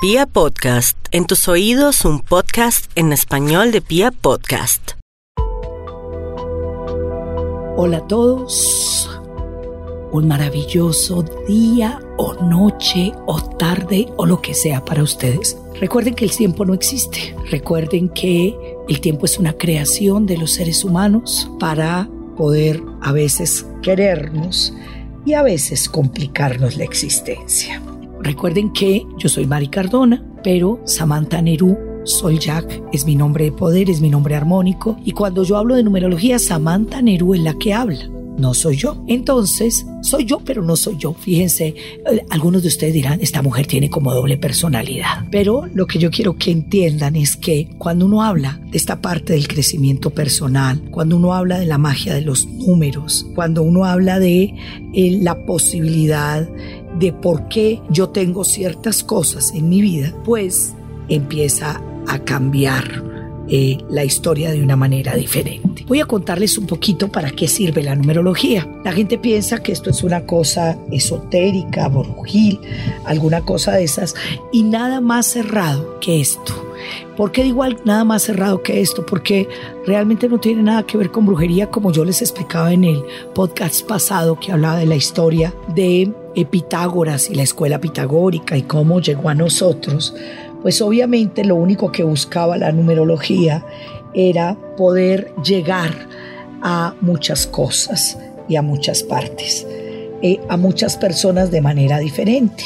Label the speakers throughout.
Speaker 1: Pia Podcast, en tus oídos un podcast en español de Pia Podcast.
Speaker 2: Hola a todos, un maravilloso día o noche o tarde o lo que sea para ustedes. Recuerden que el tiempo no existe, recuerden que el tiempo es una creación de los seres humanos para poder a veces querernos y a veces complicarnos la existencia. Recuerden que yo soy Mari Cardona, pero Samantha Nerú Sol Jack es mi nombre de poder, es mi nombre armónico. Y cuando yo hablo de numerología, Samantha Nerú es la que habla no soy yo. Entonces, soy yo, pero no soy yo. Fíjense, eh, algunos de ustedes dirán, esta mujer tiene como doble personalidad. Pero lo que yo quiero que entiendan es que cuando uno habla de esta parte del crecimiento personal, cuando uno habla de la magia de los números, cuando uno habla de eh, la posibilidad de por qué yo tengo ciertas cosas en mi vida, pues empieza a cambiar eh, la historia de una manera diferente. Voy a contarles un poquito para qué sirve la numerología. La gente piensa que esto es una cosa esotérica, borujil, alguna cosa de esas, y nada más cerrado que esto. ¿Por qué digo nada más cerrado que esto? Porque realmente no tiene nada que ver con brujería, como yo les explicaba en el podcast pasado que hablaba de la historia de Pitágoras y la escuela pitagórica y cómo llegó a nosotros pues obviamente lo único que buscaba la numerología era poder llegar a muchas cosas y a muchas partes, eh, a muchas personas de manera diferente.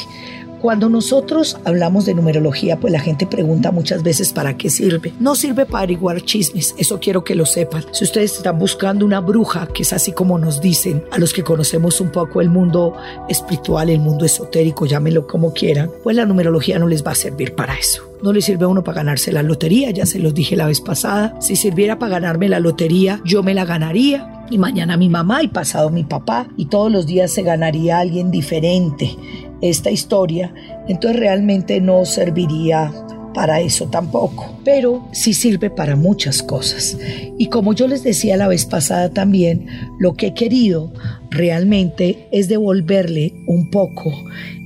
Speaker 2: Cuando nosotros hablamos de numerología, pues la gente pregunta muchas veces para qué sirve. No sirve para averiguar chismes, eso quiero que lo sepan. Si ustedes están buscando una bruja, que es así como nos dicen a los que conocemos un poco el mundo espiritual, el mundo esotérico, llámenlo como quieran, pues la numerología no les va a servir para eso. No le sirve a uno para ganarse la lotería, ya se los dije la vez pasada. Si sirviera para ganarme la lotería, yo me la ganaría y mañana mi mamá y pasado mi papá y todos los días se ganaría alguien diferente esta historia, entonces realmente no serviría para eso tampoco, pero sí sirve para muchas cosas. Y como yo les decía la vez pasada también, lo que he querido realmente es devolverle un poco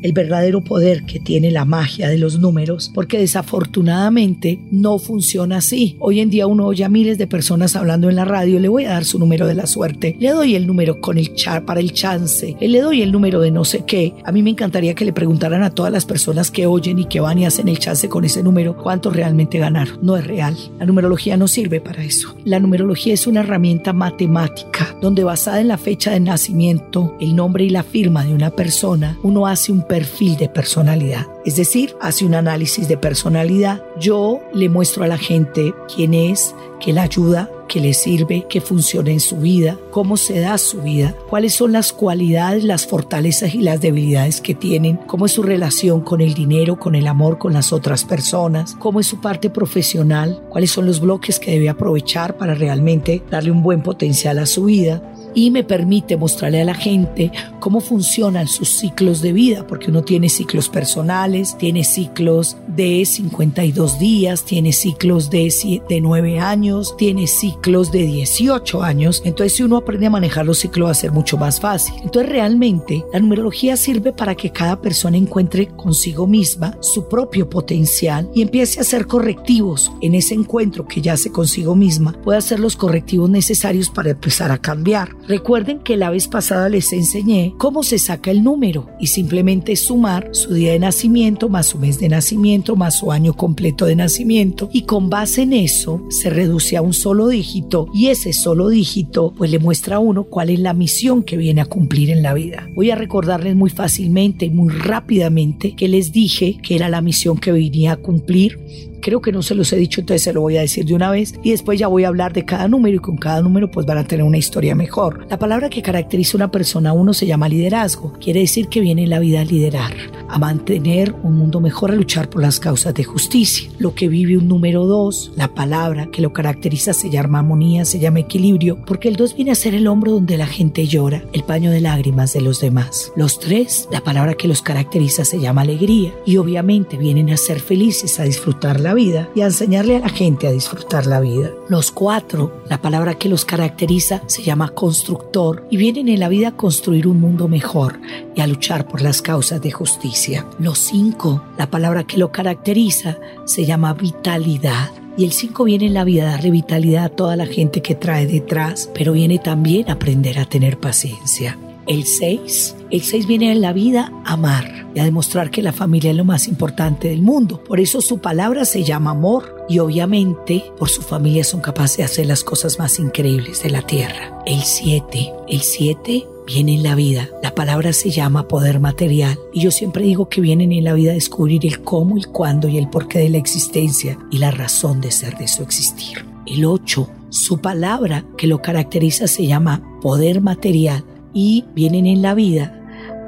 Speaker 2: el verdadero poder que tiene la magia de los números, porque desafortunadamente no funciona así. Hoy en día uno oye a miles de personas hablando en la radio, le voy a dar su número de la suerte, le doy el número con el char para el chance, le doy el número de no sé qué. A mí me encantaría que le preguntaran a todas las personas que oyen y que van y hacen el chance con ese número cuánto realmente ganar. No es real. La numerología no sirve para eso. La numerología es una herramienta matemática donde basada en la fecha de nacimiento el nombre y la firma de una persona, uno hace un perfil de personalidad. Es decir, hace un análisis de personalidad. Yo le muestro a la gente quién es, qué le ayuda, qué le sirve, qué funciona en su vida, cómo se da su vida, cuáles son las cualidades, las fortalezas y las debilidades que tienen, cómo es su relación con el dinero, con el amor, con las otras personas, cómo es su parte profesional, cuáles son los bloques que debe aprovechar para realmente darle un buen potencial a su vida y me permite mostrarle a la gente cómo funcionan sus ciclos de vida, porque uno tiene ciclos personales, tiene ciclos de 52 días, tiene ciclos de, de 9 años, tiene ciclos de 18 años. Entonces, si uno aprende a manejar los ciclos va a ser mucho más fácil. Entonces, realmente, la numerología sirve para que cada persona encuentre consigo misma su propio potencial y empiece a hacer correctivos en ese encuentro que ya hace consigo misma, puede hacer los correctivos necesarios para empezar a cambiar. Recuerden que la vez pasada les enseñé cómo se saca el número y simplemente sumar su día de nacimiento más su mes de nacimiento más su año completo de nacimiento y con base en eso se reduce a un solo dígito y ese solo dígito pues le muestra a uno cuál es la misión que viene a cumplir en la vida. Voy a recordarles muy fácilmente y muy rápidamente que les dije que era la misión que venía a cumplir Creo que no se los he dicho, entonces se lo voy a decir de una vez y después ya voy a hablar de cada número y con cada número pues van a tener una historia mejor. La palabra que caracteriza a una persona uno se llama liderazgo. Quiere decir que viene en la vida a liderar, a mantener un mundo mejor, a luchar por las causas de justicia. Lo que vive un número dos, la palabra que lo caracteriza se llama armonía, se llama equilibrio, porque el dos viene a ser el hombro donde la gente llora, el paño de lágrimas de los demás. Los tres, la palabra que los caracteriza se llama alegría y obviamente vienen a ser felices, a disfrutar la la vida y a enseñarle a la gente a disfrutar la vida. Los cuatro, la palabra que los caracteriza se llama constructor y vienen en la vida a construir un mundo mejor y a luchar por las causas de justicia. Los cinco, la palabra que lo caracteriza se llama vitalidad y el 5 viene en la vida a darle vitalidad a toda la gente que trae detrás, pero viene también a aprender a tener paciencia. El 6, el 6 viene en la vida a amar y a demostrar que la familia es lo más importante del mundo. Por eso su palabra se llama amor y obviamente por su familia son capaces de hacer las cosas más increíbles de la tierra. El 7, el 7 viene en la vida. La palabra se llama poder material y yo siempre digo que vienen en la vida a descubrir el cómo, el cuándo y el porqué de la existencia y la razón de ser de su existir. El 8, su palabra que lo caracteriza se llama poder material y vienen en la vida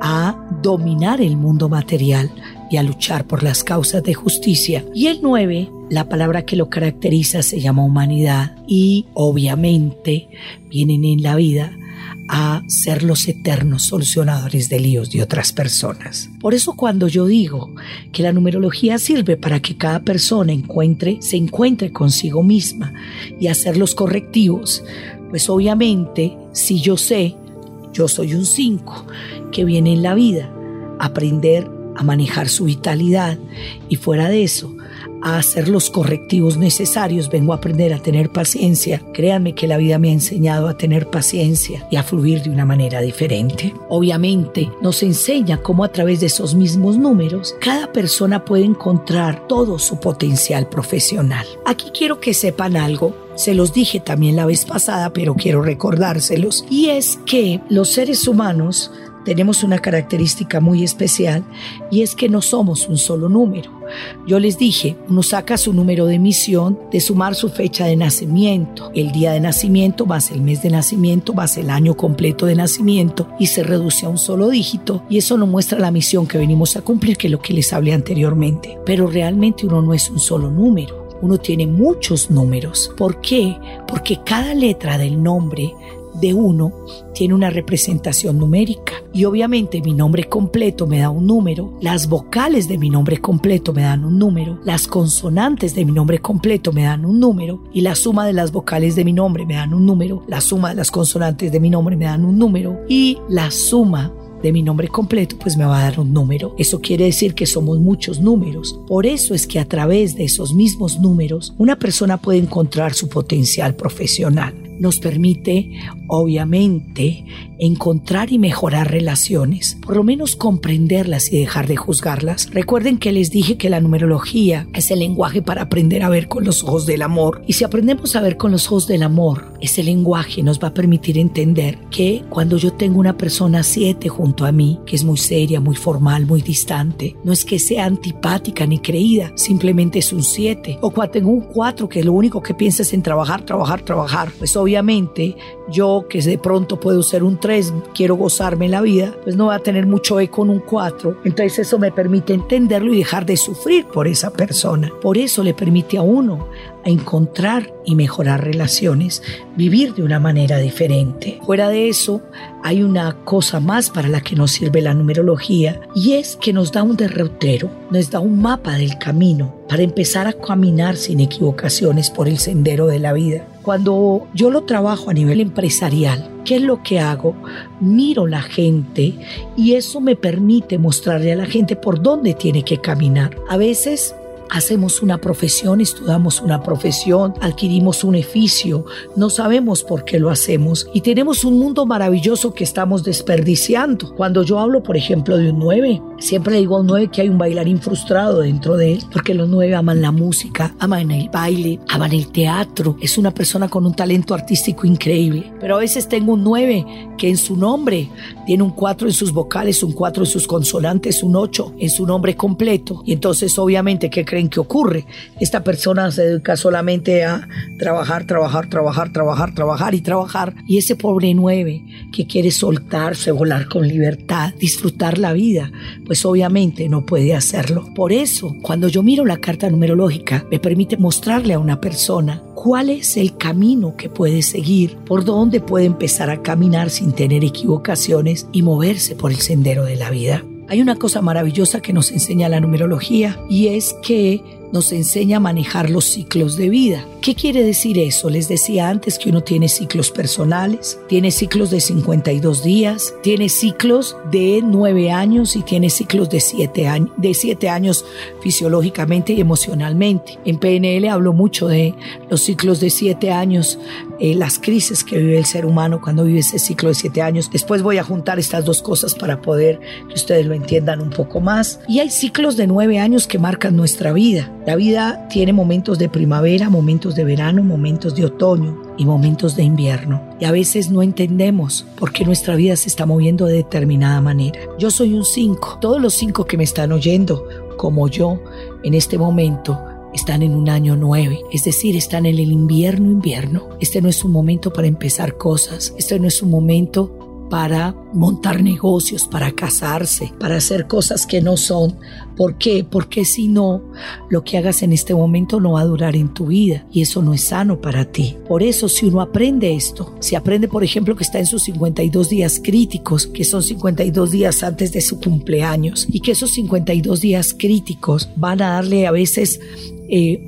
Speaker 2: a dominar el mundo material y a luchar por las causas de justicia. Y el 9, la palabra que lo caracteriza se llama humanidad y obviamente vienen en la vida a ser los eternos solucionadores de líos de otras personas. Por eso cuando yo digo que la numerología sirve para que cada persona encuentre, se encuentre consigo misma y hacer los correctivos, pues obviamente si yo sé, yo soy un 5 que viene en la vida, aprender a manejar su vitalidad y fuera de eso, a hacer los correctivos necesarios, vengo a aprender a tener paciencia. Créanme que la vida me ha enseñado a tener paciencia y a fluir de una manera diferente. Obviamente nos enseña cómo a través de esos mismos números cada persona puede encontrar todo su potencial profesional. Aquí quiero que sepan algo se los dije también la vez pasada, pero quiero recordárselos. Y es que los seres humanos tenemos una característica muy especial y es que no somos un solo número. Yo les dije, uno saca su número de emisión de sumar su fecha de nacimiento, el día de nacimiento más el mes de nacimiento más el año completo de nacimiento y se reduce a un solo dígito y eso nos muestra la misión que venimos a cumplir, que es lo que les hablé anteriormente. Pero realmente uno no es un solo número uno tiene muchos números. ¿Por qué? Porque cada letra del nombre de uno tiene una representación numérica. Y obviamente mi nombre completo me da un número, las vocales de mi nombre completo me dan un número, las consonantes de mi nombre completo me dan un número y la suma de las vocales de mi nombre me dan un número, la suma de las consonantes de mi nombre me dan un número y la suma de mi nombre completo, pues me va a dar un número. Eso quiere decir que somos muchos números. Por eso es que a través de esos mismos números, una persona puede encontrar su potencial profesional nos permite, obviamente, encontrar y mejorar relaciones, por lo menos comprenderlas y dejar de juzgarlas. Recuerden que les dije que la numerología es el lenguaje para aprender a ver con los ojos del amor. Y si aprendemos a ver con los ojos del amor, ese lenguaje nos va a permitir entender que cuando yo tengo una persona 7 junto a mí, que es muy seria, muy formal, muy distante, no es que sea antipática ni creída, simplemente es un 7. O cuando tengo un 4 que lo único que piensa es en trabajar, trabajar, trabajar, pues obviamente obviamente yo que de pronto puedo ser un 3, quiero gozarme la vida, pues no va a tener mucho eco en un 4. Entonces eso me permite entenderlo y dejar de sufrir por esa persona. Por eso le permite a uno a encontrar y mejorar relaciones, vivir de una manera diferente. Fuera de eso, hay una cosa más para la que nos sirve la numerología y es que nos da un derrotero, nos da un mapa del camino para empezar a caminar sin equivocaciones por el sendero de la vida. Cuando yo lo trabajo a nivel empresarial, ¿qué es lo que hago? Miro la gente y eso me permite mostrarle a la gente por dónde tiene que caminar. A veces hacemos una profesión, estudiamos una profesión, adquirimos un oficio, no sabemos por qué lo hacemos y tenemos un mundo maravilloso que estamos desperdiciando. Cuando yo hablo, por ejemplo, de un 9, siempre digo a un 9 que hay un bailarín frustrado dentro de él, porque los 9 aman la música, aman el baile, aman el teatro, es una persona con un talento artístico increíble. Pero a veces tengo un 9 que en su nombre tiene un 4 en sus vocales, un 4 en sus consonantes, un 8 en su nombre completo. Y entonces obviamente, ¿qué creen? en qué ocurre. Esta persona se dedica solamente a trabajar, trabajar, trabajar, trabajar, trabajar y trabajar. Y ese pobre nueve que quiere soltarse, volar con libertad, disfrutar la vida, pues obviamente no puede hacerlo. Por eso, cuando yo miro la carta numerológica, me permite mostrarle a una persona cuál es el camino que puede seguir, por dónde puede empezar a caminar sin tener equivocaciones y moverse por el sendero de la vida. Hay una cosa maravillosa que nos enseña la numerología y es que nos enseña a manejar los ciclos de vida. ¿Qué quiere decir eso? Les decía antes que uno tiene ciclos personales, tiene ciclos de 52 días, tiene ciclos de 9 años y tiene ciclos de 7 años, de 7 años fisiológicamente y emocionalmente. En PNL hablo mucho de los ciclos de 7 años, eh, las crisis que vive el ser humano cuando vive ese ciclo de 7 años. Después voy a juntar estas dos cosas para poder que ustedes lo entiendan un poco más. Y hay ciclos de 9 años que marcan nuestra vida. La vida tiene momentos de primavera, momentos de verano, momentos de otoño y momentos de invierno. Y a veces no entendemos por qué nuestra vida se está moviendo de determinada manera. Yo soy un 5. Todos los 5 que me están oyendo, como yo, en este momento, están en un año 9, es decir, están en el invierno invierno. Este no es un momento para empezar cosas, este no es un momento para montar negocios, para casarse, para hacer cosas que no son. ¿Por qué? Porque si no, lo que hagas en este momento no va a durar en tu vida y eso no es sano para ti. Por eso, si uno aprende esto, si aprende, por ejemplo, que está en sus 52 días críticos, que son 52 días antes de su cumpleaños y que esos 52 días críticos van a darle a veces eh,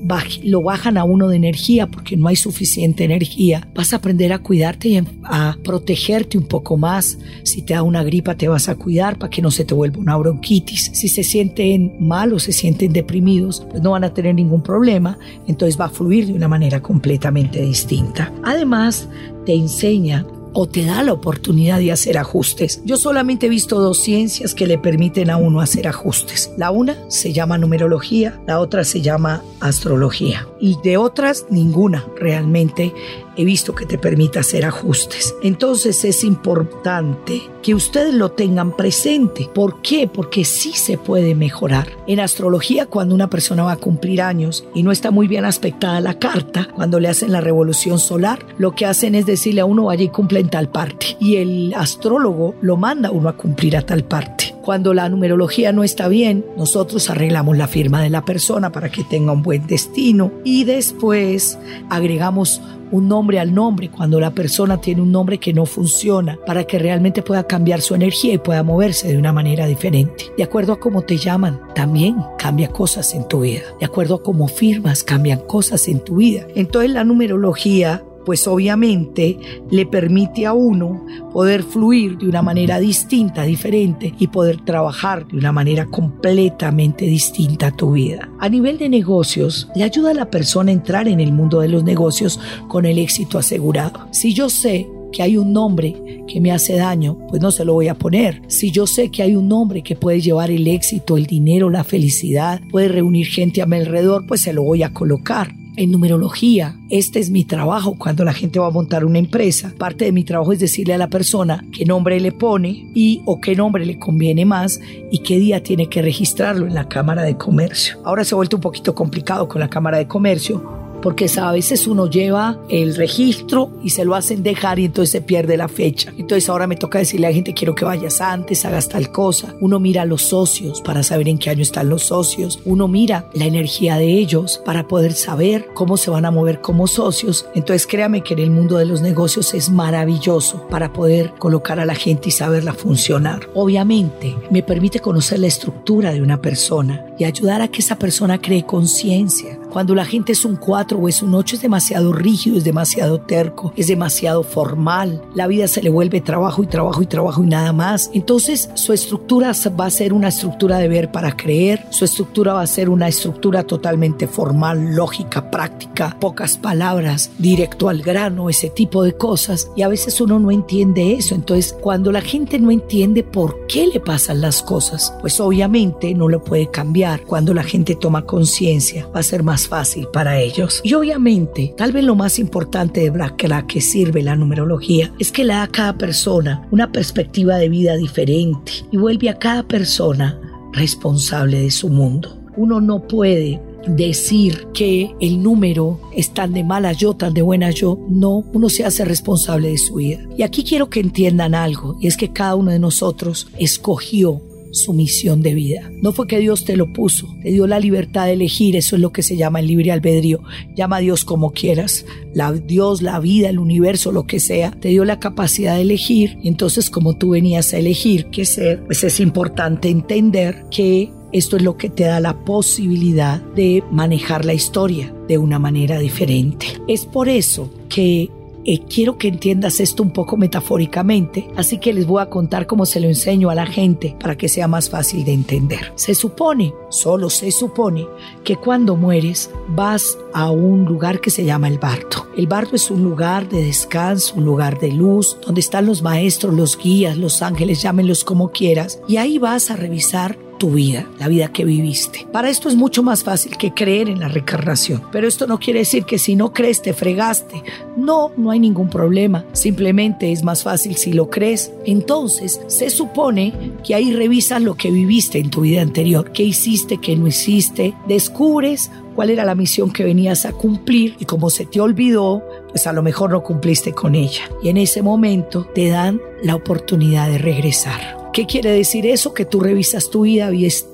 Speaker 2: lo bajan a uno de energía porque no hay suficiente energía. Vas a aprender a cuidarte y a protegerte un poco más. Si te da una gripa, te vas a cuidar para que no se te vuelva una bronquitis. Si se sienten mal o se sienten deprimidos, pues no van a tener ningún problema. Entonces va a fluir de una manera completamente distinta. Además, te enseña o te da la oportunidad de hacer ajustes. Yo solamente he visto dos ciencias que le permiten a uno hacer ajustes. La una se llama numerología, la otra se llama astrología. Y de otras, ninguna realmente he visto que te permita hacer ajustes. Entonces es importante que ustedes lo tengan presente. ¿Por qué? Porque sí se puede mejorar. En astrología, cuando una persona va a cumplir años y no está muy bien aspectada la carta, cuando le hacen la revolución solar, lo que hacen es decirle a uno vaya y cumple en tal parte. Y el astrólogo lo manda a uno a cumplir a tal parte. Cuando la numerología no está bien, nosotros arreglamos la firma de la persona para que tenga un buen destino y después agregamos un nombre al nombre cuando la persona tiene un nombre que no funciona para que realmente pueda cambiar su energía y pueda moverse de una manera diferente. De acuerdo a cómo te llaman, también cambia cosas en tu vida. De acuerdo a cómo firmas, cambian cosas en tu vida. Entonces la numerología pues obviamente le permite a uno poder fluir de una manera distinta, diferente y poder trabajar de una manera completamente distinta a tu vida. A nivel de negocios, le ayuda a la persona a entrar en el mundo de los negocios con el éxito asegurado. Si yo sé que hay un nombre que me hace daño, pues no se lo voy a poner. Si yo sé que hay un nombre que puede llevar el éxito, el dinero, la felicidad, puede reunir gente a mi alrededor, pues se lo voy a colocar en numerología. Este es mi trabajo cuando la gente va a montar una empresa. Parte de mi trabajo es decirle a la persona qué nombre le pone y o qué nombre le conviene más y qué día tiene que registrarlo en la Cámara de Comercio. Ahora se ha vuelto un poquito complicado con la Cámara de Comercio porque a veces uno lleva el registro y se lo hacen dejar y entonces se pierde la fecha. Entonces ahora me toca decirle a la gente quiero que vayas antes, hagas tal cosa. Uno mira los socios para saber en qué año están los socios. Uno mira la energía de ellos para poder saber cómo se van a mover como socios. Entonces créame que en el mundo de los negocios es maravilloso para poder colocar a la gente y saberla funcionar. Obviamente me permite conocer la estructura de una persona y ayudar a que esa persona cree conciencia. Cuando la gente es un 4 o es un 8 es demasiado rígido, es demasiado terco, es demasiado formal. La vida se le vuelve trabajo y trabajo y trabajo y nada más. Entonces su estructura va a ser una estructura de ver para creer, su estructura va a ser una estructura totalmente formal, lógica, práctica, pocas palabras, directo al grano, ese tipo de cosas. Y a veces uno no entiende eso. Entonces cuando la gente no entiende por qué le pasan las cosas, pues obviamente no lo puede cambiar. Cuando la gente toma conciencia va a ser más fácil para ellos. Y obviamente, tal vez lo más importante de la que sirve la numerología es que le da a cada persona una perspectiva de vida diferente y vuelve a cada persona responsable de su mundo. Uno no puede decir que el número es tan de mala yo, tan de buena yo. No, uno se hace responsable de su vida. Y aquí quiero que entiendan algo, y es que cada uno de nosotros escogió su misión de vida. No fue que Dios te lo puso, te dio la libertad de elegir, eso es lo que se llama el libre albedrío. Llama a Dios como quieras, la, Dios, la vida, el universo, lo que sea, te dio la capacidad de elegir. Entonces como tú venías a elegir qué ser, pues es importante entender que esto es lo que te da la posibilidad de manejar la historia de una manera diferente. Es por eso que eh, quiero que entiendas esto un poco metafóricamente, así que les voy a contar cómo se lo enseño a la gente para que sea más fácil de entender. Se supone, solo se supone, que cuando mueres vas a un lugar que se llama el bardo. El bardo es un lugar de descanso, un lugar de luz, donde están los maestros, los guías, los ángeles, llámenlos como quieras, y ahí vas a revisar tu vida, la vida que viviste. Para esto es mucho más fácil que creer en la reencarnación. Pero esto no quiere decir que si no crees te fregaste. No, no hay ningún problema. Simplemente es más fácil si lo crees. Entonces se supone que ahí revisas lo que viviste en tu vida anterior. ¿Qué hiciste? ¿Qué no hiciste? Descubres cuál era la misión que venías a cumplir y como se te olvidó, pues a lo mejor no cumpliste con ella. Y en ese momento te dan la oportunidad de regresar. ¿Qué quiere decir eso? Que tú revisas tu vida,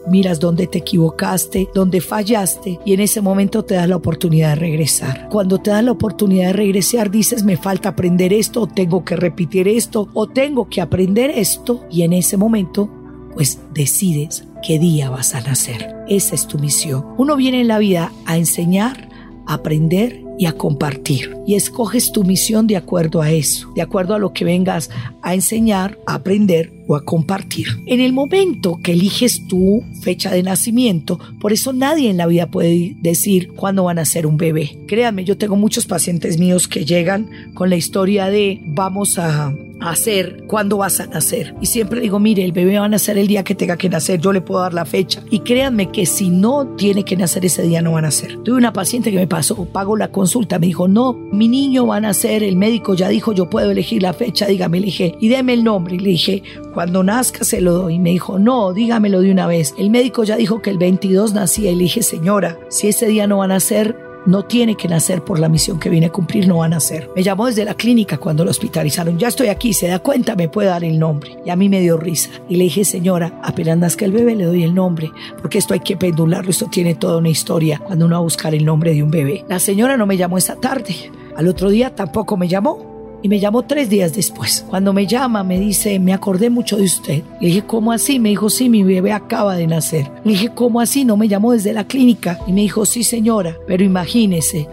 Speaker 2: miras dónde te equivocaste, dónde fallaste y en ese momento te das la oportunidad de regresar. Cuando te das la oportunidad de regresar dices me falta aprender esto o tengo que repetir esto o tengo que aprender esto y en ese momento pues decides qué día vas a nacer. Esa es tu misión. Uno viene en la vida a enseñar, a aprender y a compartir. Y escoges tu misión de acuerdo a eso, de acuerdo a lo que vengas a enseñar, a aprender o a compartir. En el momento que eliges tu fecha de nacimiento, por eso nadie en la vida puede decir cuándo van a ser un bebé. Créanme, yo tengo muchos pacientes míos que llegan con la historia de vamos a hacer, cuándo vas a nacer. Y siempre digo, mire, el bebé va a nacer el día que tenga que nacer, yo le puedo dar la fecha. Y créanme que si no tiene que nacer ese día, no va a nacer. Tuve una paciente que me pasó, pago la consulta, me dijo, no, mi niño va a nacer, el médico ya dijo, yo puedo elegir la fecha, dígame, le y deme el nombre. Y dije, cuando nazca se lo doy. Y me dijo, no, dígamelo de una vez. El médico ya dijo que el 22 nacía. Y le señora, si ese día no va a nacer, no tiene que nacer por la misión que viene a cumplir, no va a nacer. Me llamó desde la clínica cuando lo hospitalizaron. Ya estoy aquí, se da cuenta, me puede dar el nombre. Y a mí me dio risa. Y le dije, señora, apenas nazca el bebé, le doy el nombre, porque esto hay que pendularlo, esto tiene toda una historia cuando uno va a buscar el nombre de un bebé. La señora no me llamó esa tarde. Al otro día tampoco me llamó y me llamó tres días después. Cuando me llama, me dice, me acordé mucho de usted. Le dije, ¿cómo así? Me dijo, sí, mi bebé acaba de nacer. Le dije, ¿cómo así? No me llamó desde la clínica. Y me dijo, sí, señora, pero imagínese,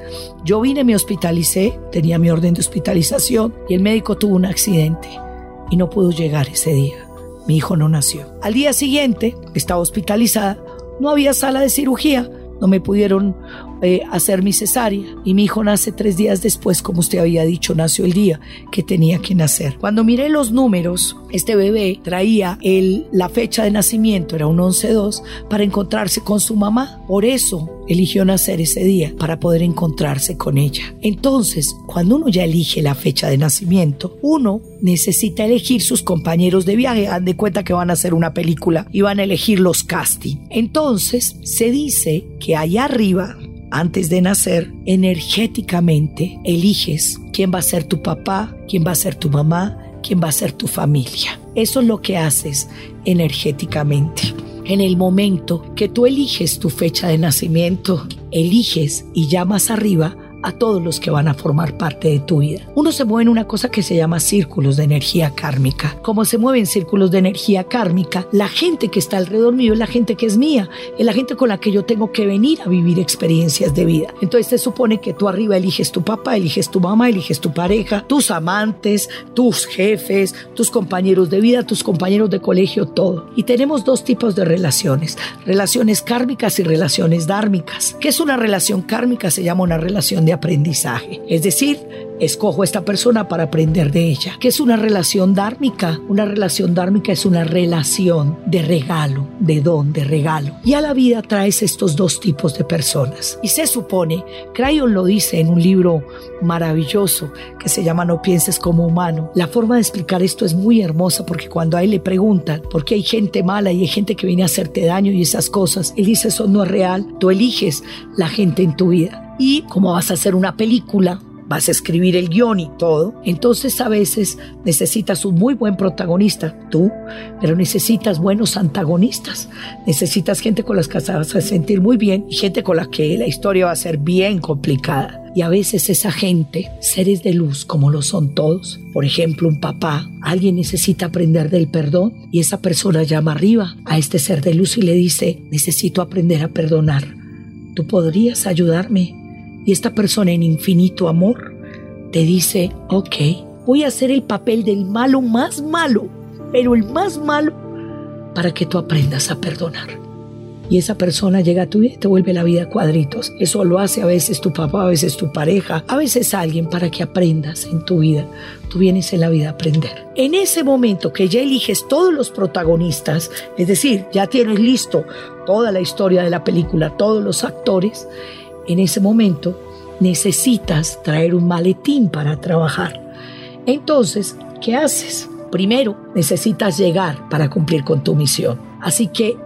Speaker 2: yo vine, me hospitalicé, tenía mi orden de hospitalización y el médico tuvo un accidente y no pudo llegar ese día. Mi hijo no nació. Al día siguiente, estaba hospitalizada, no había sala de cirugía, no me pudieron eh, hacer mi cesárea y mi hijo nace tres días después, como usted había dicho, nació el día que tenía que nacer. Cuando miré los números, este bebé traía el, la fecha de nacimiento, era un 11-2, para encontrarse con su mamá. Por eso eligió nacer ese día, para poder encontrarse con ella. Entonces, cuando uno ya elige la fecha de nacimiento, uno necesita elegir sus compañeros de viaje. Han de cuenta que van a hacer una película y van a elegir los casting. Entonces, se dice que allá arriba antes de nacer, energéticamente eliges quién va a ser tu papá, quién va a ser tu mamá, quién va a ser tu familia. Eso es lo que haces energéticamente. En el momento que tú eliges tu fecha de nacimiento, eliges y llamas arriba a todos los que van a formar parte de tu vida. Uno se mueve en una cosa que se llama círculos de energía kármica. Como se mueven círculos de energía kármica, la gente que está alrededor mío es la gente que es mía, es la gente con la que yo tengo que venir a vivir experiencias de vida. Entonces se supone que tú arriba eliges tu papá, eliges tu mamá, eliges tu pareja, tus amantes, tus jefes, tus compañeros de vida, tus compañeros de colegio, todo. Y tenemos dos tipos de relaciones, relaciones kármicas y relaciones dármicas. ¿Qué es una relación kármica? Se llama una relación de aprendizaje. Es decir, escojo esta persona para aprender de ella. ¿Qué es una relación dármica? Una relación dármica es una relación de regalo, de don, de regalo. Y a la vida traes estos dos tipos de personas. Y se supone, Crayon lo dice en un libro maravilloso que se llama No pienses como humano. La forma de explicar esto es muy hermosa porque cuando a él le preguntan por qué hay gente mala y hay gente que viene a hacerte daño y esas cosas, él dice eso no es real. Tú eliges la gente en tu vida. Y como vas a hacer una película, vas a escribir el guion y todo. Entonces a veces necesitas un muy buen protagonista, tú, pero necesitas buenos antagonistas. Necesitas gente con las que vas a sentir muy bien y gente con la que la historia va a ser bien complicada. Y a veces esa gente, seres de luz como lo son todos, por ejemplo un papá, alguien necesita aprender del perdón y esa persona llama arriba a este ser de luz y le dice, necesito aprender a perdonar. ¿Tú podrías ayudarme? Y esta persona en infinito amor te dice, ok, voy a hacer el papel del malo más malo, pero el más malo para que tú aprendas a perdonar y esa persona llega a tu vida y te vuelve la vida cuadritos. Eso lo hace a veces tu papá, a veces tu pareja, a veces alguien para que aprendas en tu vida. Tú vienes en la vida a aprender. En ese momento que ya eliges todos los protagonistas, es decir, ya tienes listo toda la historia de la película, todos los actores, en ese momento necesitas traer un maletín para trabajar. Entonces, ¿qué haces? Primero, necesitas llegar para cumplir con tu misión. Así que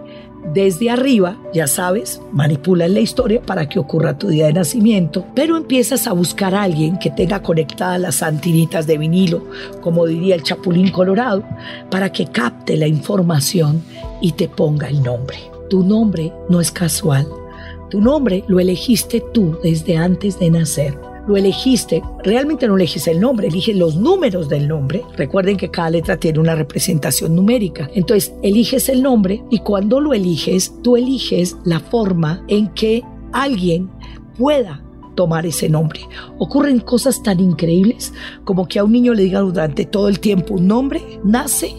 Speaker 2: desde arriba, ya sabes, manipulas la historia para que ocurra tu día de nacimiento, pero empiezas a buscar a alguien que tenga conectadas las antinitas de vinilo, como diría el Chapulín Colorado, para que capte la información y te ponga el nombre. Tu nombre no es casual. Tu nombre lo elegiste tú desde antes de nacer lo elegiste, realmente no eliges el nombre, eliges los números del nombre. Recuerden que cada letra tiene una representación numérica. Entonces, eliges el nombre y cuando lo eliges, tú eliges la forma en que alguien pueda tomar ese nombre. Ocurren cosas tan increíbles como que a un niño le digan durante todo el tiempo un nombre, nace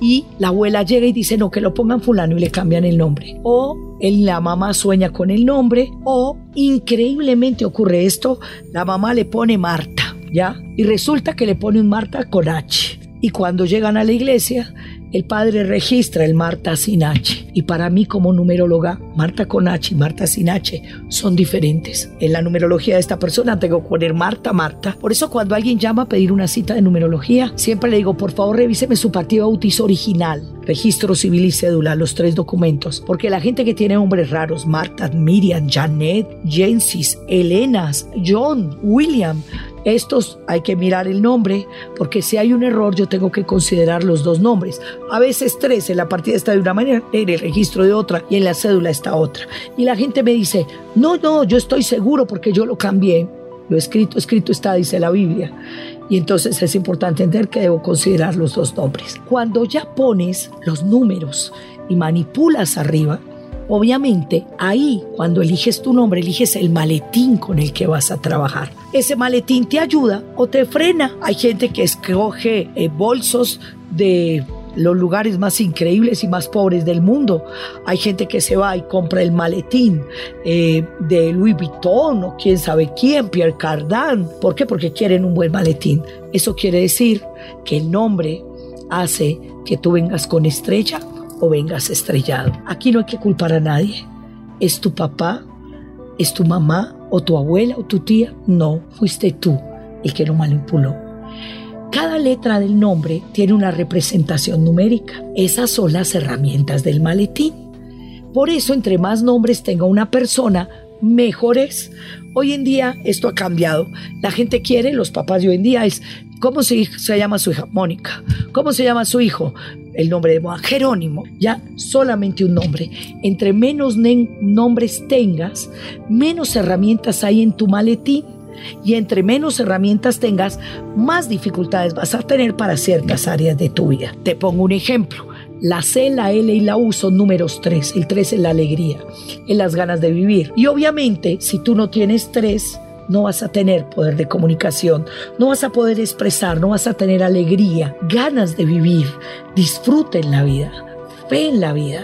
Speaker 2: y la abuela llega y dice no, que lo pongan fulano y le cambian el nombre. O la mamá sueña con el nombre o increíblemente ocurre esto, la mamá le pone Marta, ¿ya? Y resulta que le pone un Marta con H. Y cuando llegan a la iglesia, el padre registra el Marta sin H. Y para mí como numeróloga, Marta con H y Marta sin H son diferentes. En la numerología de esta persona tengo que poner Marta, Marta. Por eso cuando alguien llama a pedir una cita de numerología, siempre le digo, por favor revíseme su partido bautizo original, registro civil y cédula, los tres documentos. Porque la gente que tiene nombres raros, Marta, Miriam, Janet, Jensis, Elenas, John, William, estos hay que mirar el nombre porque si hay un error yo tengo que considerar los dos nombres. A veces tres, en la partida está de una manera, en el registro de otra y en la cédula está otra. Y la gente me dice, no, no, yo estoy seguro porque yo lo cambié. Lo escrito, escrito está, dice la Biblia. Y entonces es importante entender que debo considerar los dos nombres. Cuando ya pones los números y manipulas arriba, Obviamente, ahí, cuando eliges tu nombre, eliges el maletín con el que vas a trabajar. Ese maletín te ayuda o te frena. Hay gente que escoge eh, bolsos de los lugares más increíbles y más pobres del mundo. Hay gente que se va y compra el maletín eh, de Louis Vuitton o quién sabe quién, Pierre Cardin. ¿Por qué? Porque quieren un buen maletín. Eso quiere decir que el nombre hace que tú vengas con estrella o vengas estrellado. Aquí no hay que culpar a nadie. ¿Es tu papá? ¿Es tu mamá? ¿O tu abuela? ¿O tu tía? No, fuiste tú el que lo manipuló. Cada letra del nombre tiene una representación numérica. Esas son las herramientas del maletín. Por eso, entre más nombres tenga una persona, mejores. Hoy en día esto ha cambiado. La gente quiere, los papás de hoy en día es, ¿cómo se, se llama su hija? Mónica. ¿Cómo se llama su hijo? El nombre de Jerónimo. Ya solamente un nombre. Entre menos nombres tengas, menos herramientas hay en tu maletín. Y entre menos herramientas tengas, más dificultades vas a tener para ciertas áreas de tu vida. Te pongo un ejemplo. La C, la L y la U son números 3. El 3 es la alegría, en las ganas de vivir. Y obviamente, si tú no tienes 3, no vas a tener poder de comunicación, no vas a poder expresar, no vas a tener alegría, ganas de vivir, disfrute en la vida, fe en la vida.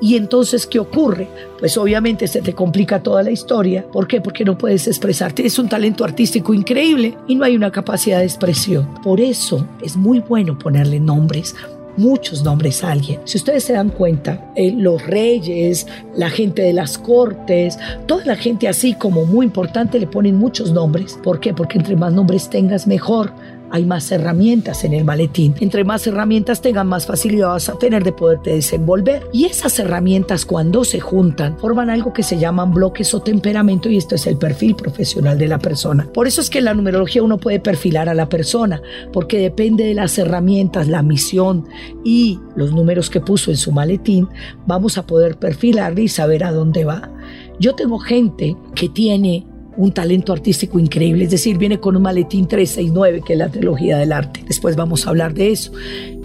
Speaker 2: Y entonces, ¿qué ocurre? Pues obviamente se te complica toda la historia. ¿Por qué? Porque no puedes expresar. Tienes un talento artístico increíble y no hay una capacidad de expresión. Por eso es muy bueno ponerle nombres, muchos nombres a alguien. Si ustedes se dan cuenta, eh, los reyes, la gente de las cortes, toda la gente así como muy importante le ponen muchos nombres. ¿Por qué? Porque entre más nombres tengas, mejor hay más herramientas en el maletín. Entre más herramientas tengan, más facilidad vas a tener de poderte desenvolver. Y esas herramientas cuando se juntan forman algo que se llaman bloques o temperamento y esto es el perfil profesional de la persona. Por eso es que en la numerología uno puede perfilar a la persona, porque depende de las herramientas, la misión y los números que puso en su maletín, vamos a poder perfilarle y saber a dónde va. Yo tengo gente que tiene un talento artístico increíble, es decir, viene con un maletín 369, que es la trilogía del arte. Después vamos a hablar de eso.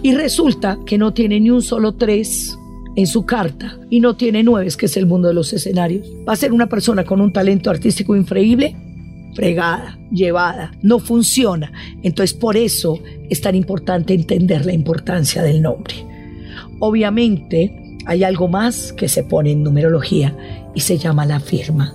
Speaker 2: Y resulta que no tiene ni un solo 3 en su carta y no tiene 9, que es el mundo de los escenarios. Va a ser una persona con un talento artístico increíble, fregada, llevada, no funciona. Entonces por eso es tan importante entender la importancia del nombre. Obviamente hay algo más que se pone en numerología y se llama la firma.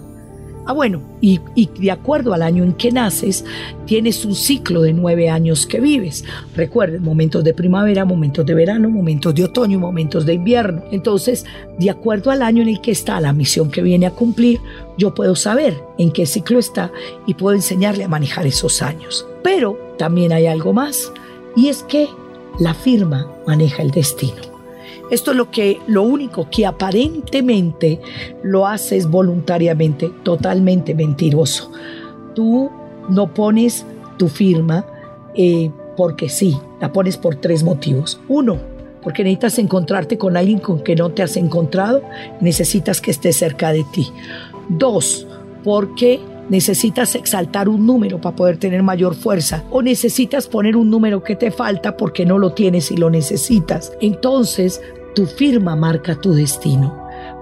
Speaker 2: Ah, bueno, y, de acuerdo al año en que naces, tienes un ciclo de nueve años que vives. Recuerden, momentos de primavera, momentos de verano, momentos de otoño, momentos de invierno. Entonces, de acuerdo al año en el que está la misión que viene a cumplir, yo puedo saber en qué ciclo está y puedo enseñarle a manejar esos años. Pero también hay algo más, y es que la firma maneja el destino. Esto es lo que lo único que aparentemente lo haces voluntariamente, totalmente mentiroso. Tú no pones tu firma eh, porque sí, la pones por tres motivos. Uno, porque necesitas encontrarte con alguien con que no te has encontrado, necesitas que esté cerca de ti. Dos, porque necesitas exaltar un número para poder tener mayor fuerza o necesitas poner un número que te falta porque no lo tienes y lo necesitas. Entonces tu firma marca tu destino.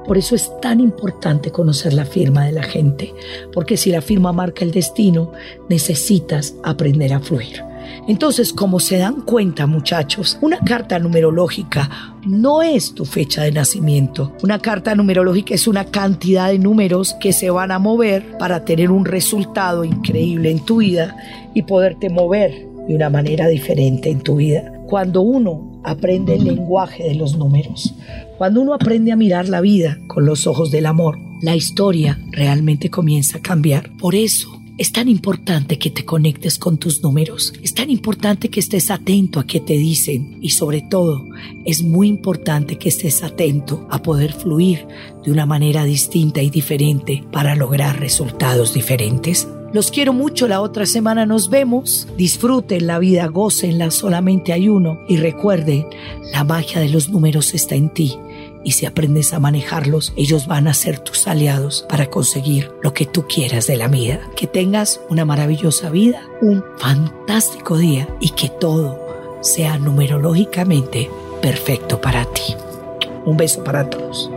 Speaker 2: Por eso es tan importante conocer la firma de la gente, porque si la firma marca el destino, necesitas aprender a fluir. Entonces, como se dan cuenta muchachos, una carta numerológica no es tu fecha de nacimiento. Una carta numerológica es una cantidad de números que se van a mover para tener un resultado increíble en tu vida y poderte mover de una manera diferente en tu vida. Cuando uno aprende el lenguaje de los números, cuando uno aprende a mirar la vida con los ojos del amor, la historia realmente comienza a cambiar. Por eso es tan importante que te conectes con tus números, es tan importante que estés atento a qué te dicen y sobre todo es muy importante que estés atento a poder fluir de una manera distinta y diferente para lograr resultados diferentes. Los quiero mucho, la otra semana nos vemos. Disfruten la vida, gócenla, solamente hay uno. Y recuerden, la magia de los números está en ti. Y si aprendes a manejarlos, ellos van a ser tus aliados para conseguir lo que tú quieras de la vida. Que tengas una maravillosa vida, un fantástico día y que todo sea numerológicamente perfecto para ti. Un beso para todos.